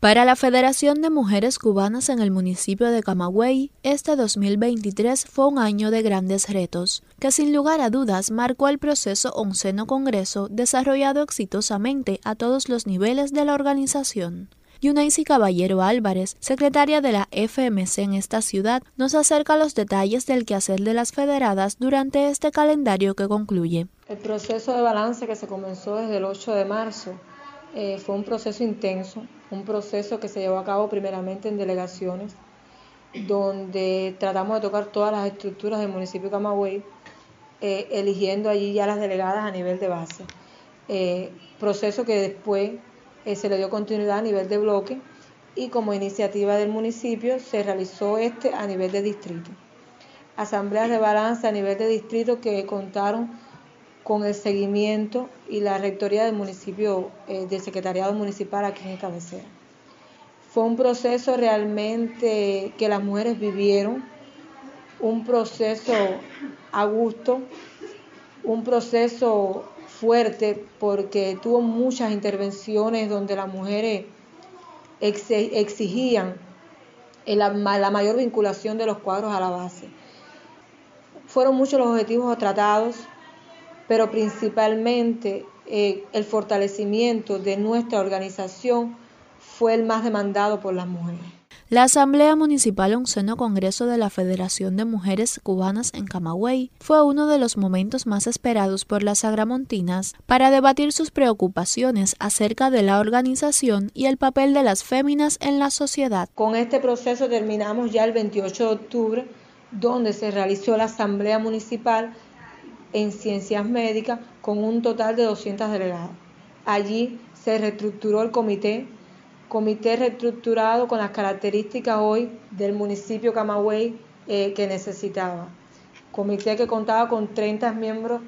Para la Federación de Mujeres Cubanas en el municipio de Camagüey, este 2023 fue un año de grandes retos, que sin lugar a dudas marcó el proceso onceno Congreso desarrollado exitosamente a todos los niveles de la organización. Yunaisi Caballero Álvarez, secretaria de la FMC en esta ciudad, nos acerca los detalles del quehacer de las federadas durante este calendario que concluye. El proceso de balance que se comenzó desde el 8 de marzo eh, fue un proceso intenso, un proceso que se llevó a cabo primeramente en delegaciones, donde tratamos de tocar todas las estructuras del municipio de Camagüey, eh, eligiendo allí ya las delegadas a nivel de base. Eh, proceso que después se le dio continuidad a nivel de bloque y como iniciativa del municipio se realizó este a nivel de distrito. Asambleas de balance a nivel de distrito que contaron con el seguimiento y la rectoría del municipio, eh, del secretariado municipal aquí en cabecera. Fue un proceso realmente que las mujeres vivieron, un proceso a gusto, un proceso fuerte porque tuvo muchas intervenciones donde las mujeres exigían la, la mayor vinculación de los cuadros a la base. Fueron muchos los objetivos tratados, pero principalmente eh, el fortalecimiento de nuestra organización fue el más demandado por las mujeres. La Asamblea Municipal Onceno Congreso de la Federación de Mujeres Cubanas en Camagüey fue uno de los momentos más esperados por las agramontinas para debatir sus preocupaciones acerca de la organización y el papel de las féminas en la sociedad. Con este proceso terminamos ya el 28 de octubre, donde se realizó la Asamblea Municipal en Ciencias Médicas con un total de 200 delegados. Allí se reestructuró el comité, comité reestructurado con las características hoy del municipio Camagüey eh, que necesitaba. Comité que contaba con 30 miembros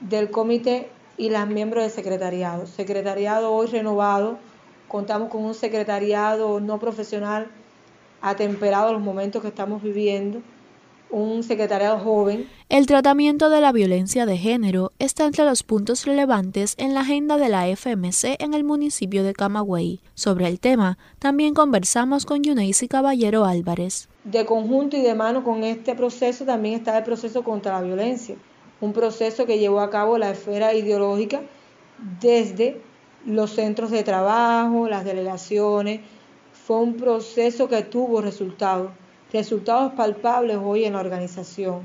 del comité y las miembros del secretariado. Secretariado hoy renovado, contamos con un secretariado no profesional atemperado a los momentos que estamos viviendo un secretariado joven. El tratamiento de la violencia de género está entre los puntos relevantes en la agenda de la FMC en el municipio de Camagüey. Sobre el tema, también conversamos con Yuneisi Caballero Álvarez. De conjunto y de mano con este proceso también está el proceso contra la violencia, un proceso que llevó a cabo la esfera ideológica desde los centros de trabajo, las delegaciones. Fue un proceso que tuvo resultados resultados palpables hoy en la organización,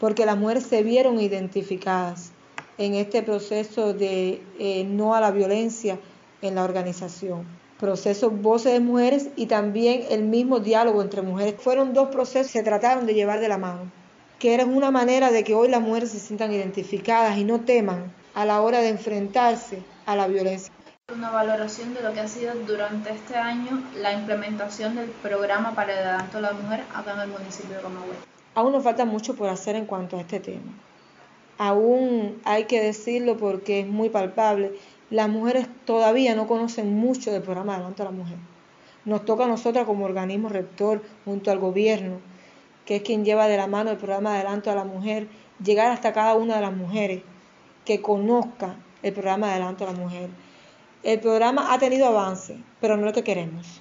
porque las mujeres se vieron identificadas en este proceso de eh, no a la violencia en la organización. Proceso Voces de Mujeres y también el mismo diálogo entre mujeres. Fueron dos procesos que se trataron de llevar de la mano, que eran una manera de que hoy las mujeres se sientan identificadas y no teman a la hora de enfrentarse a la violencia una valoración de lo que ha sido durante este año la implementación del programa para el adelanto a la mujer acá en el municipio de Camagüey. Aún nos falta mucho por hacer en cuanto a este tema. Aún hay que decirlo porque es muy palpable. Las mujeres todavía no conocen mucho del programa de adelanto a la mujer. Nos toca a nosotras como organismo rector junto al gobierno, que es quien lleva de la mano el programa de adelanto a la mujer, llegar hasta cada una de las mujeres que conozca el programa de adelanto a la mujer el programa ha tenido avance, pero no es lo que queremos.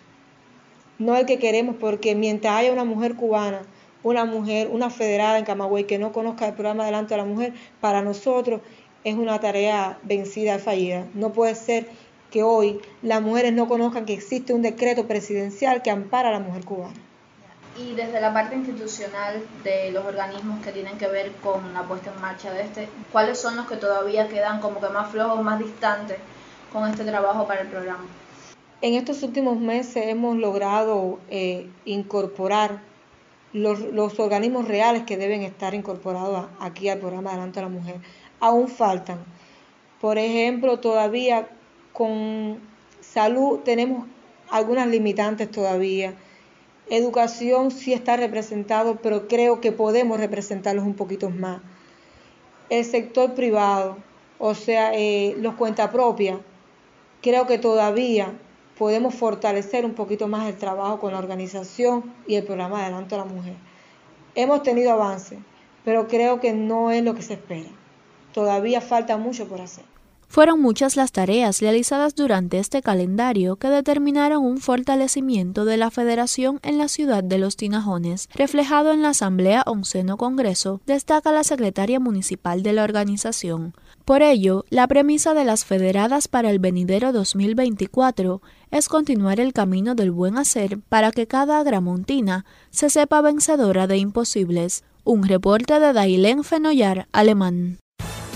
No el que queremos porque mientras haya una mujer cubana, una mujer, una federada en Camagüey que no conozca el programa Adelante a la Mujer, para nosotros es una tarea vencida y fallida. No puede ser que hoy las mujeres no conozcan que existe un decreto presidencial que ampara a la mujer cubana. Y desde la parte institucional de los organismos que tienen que ver con la puesta en marcha de este, ¿cuáles son los que todavía quedan como que más flojos, más distantes con este trabajo para el programa? En estos últimos meses hemos logrado eh, incorporar los, organismos reales que deben estar incorporados aquí al programa Adelante a la Mujer. Aún faltan. Por ejemplo, todavía con salud tenemos algunas limitantes todavía. Educación sí está representado, pero creo que podemos representarlos un poquito más. El sector privado, o sea, eh, los propias, creo que todavía podemos fortalecer un poquito más el trabajo con la organización y el programa Adelanto a la Mujer. Hemos tenido avances, pero creo que no es lo que se espera. Todavía falta mucho por hacer. Fueron muchas las tareas realizadas durante este calendario que determinaron un fortalecimiento de la federación en la ciudad de Los Tinajones, reflejado en la Asamblea Onceno Congreso, destaca la secretaria municipal de la organización. Por ello, la premisa de las federadas para el venidero 2024 es continuar el camino del buen hacer para que cada agramontina se sepa vencedora de imposibles. Un reporte de Dailén Fenoyar, alemán.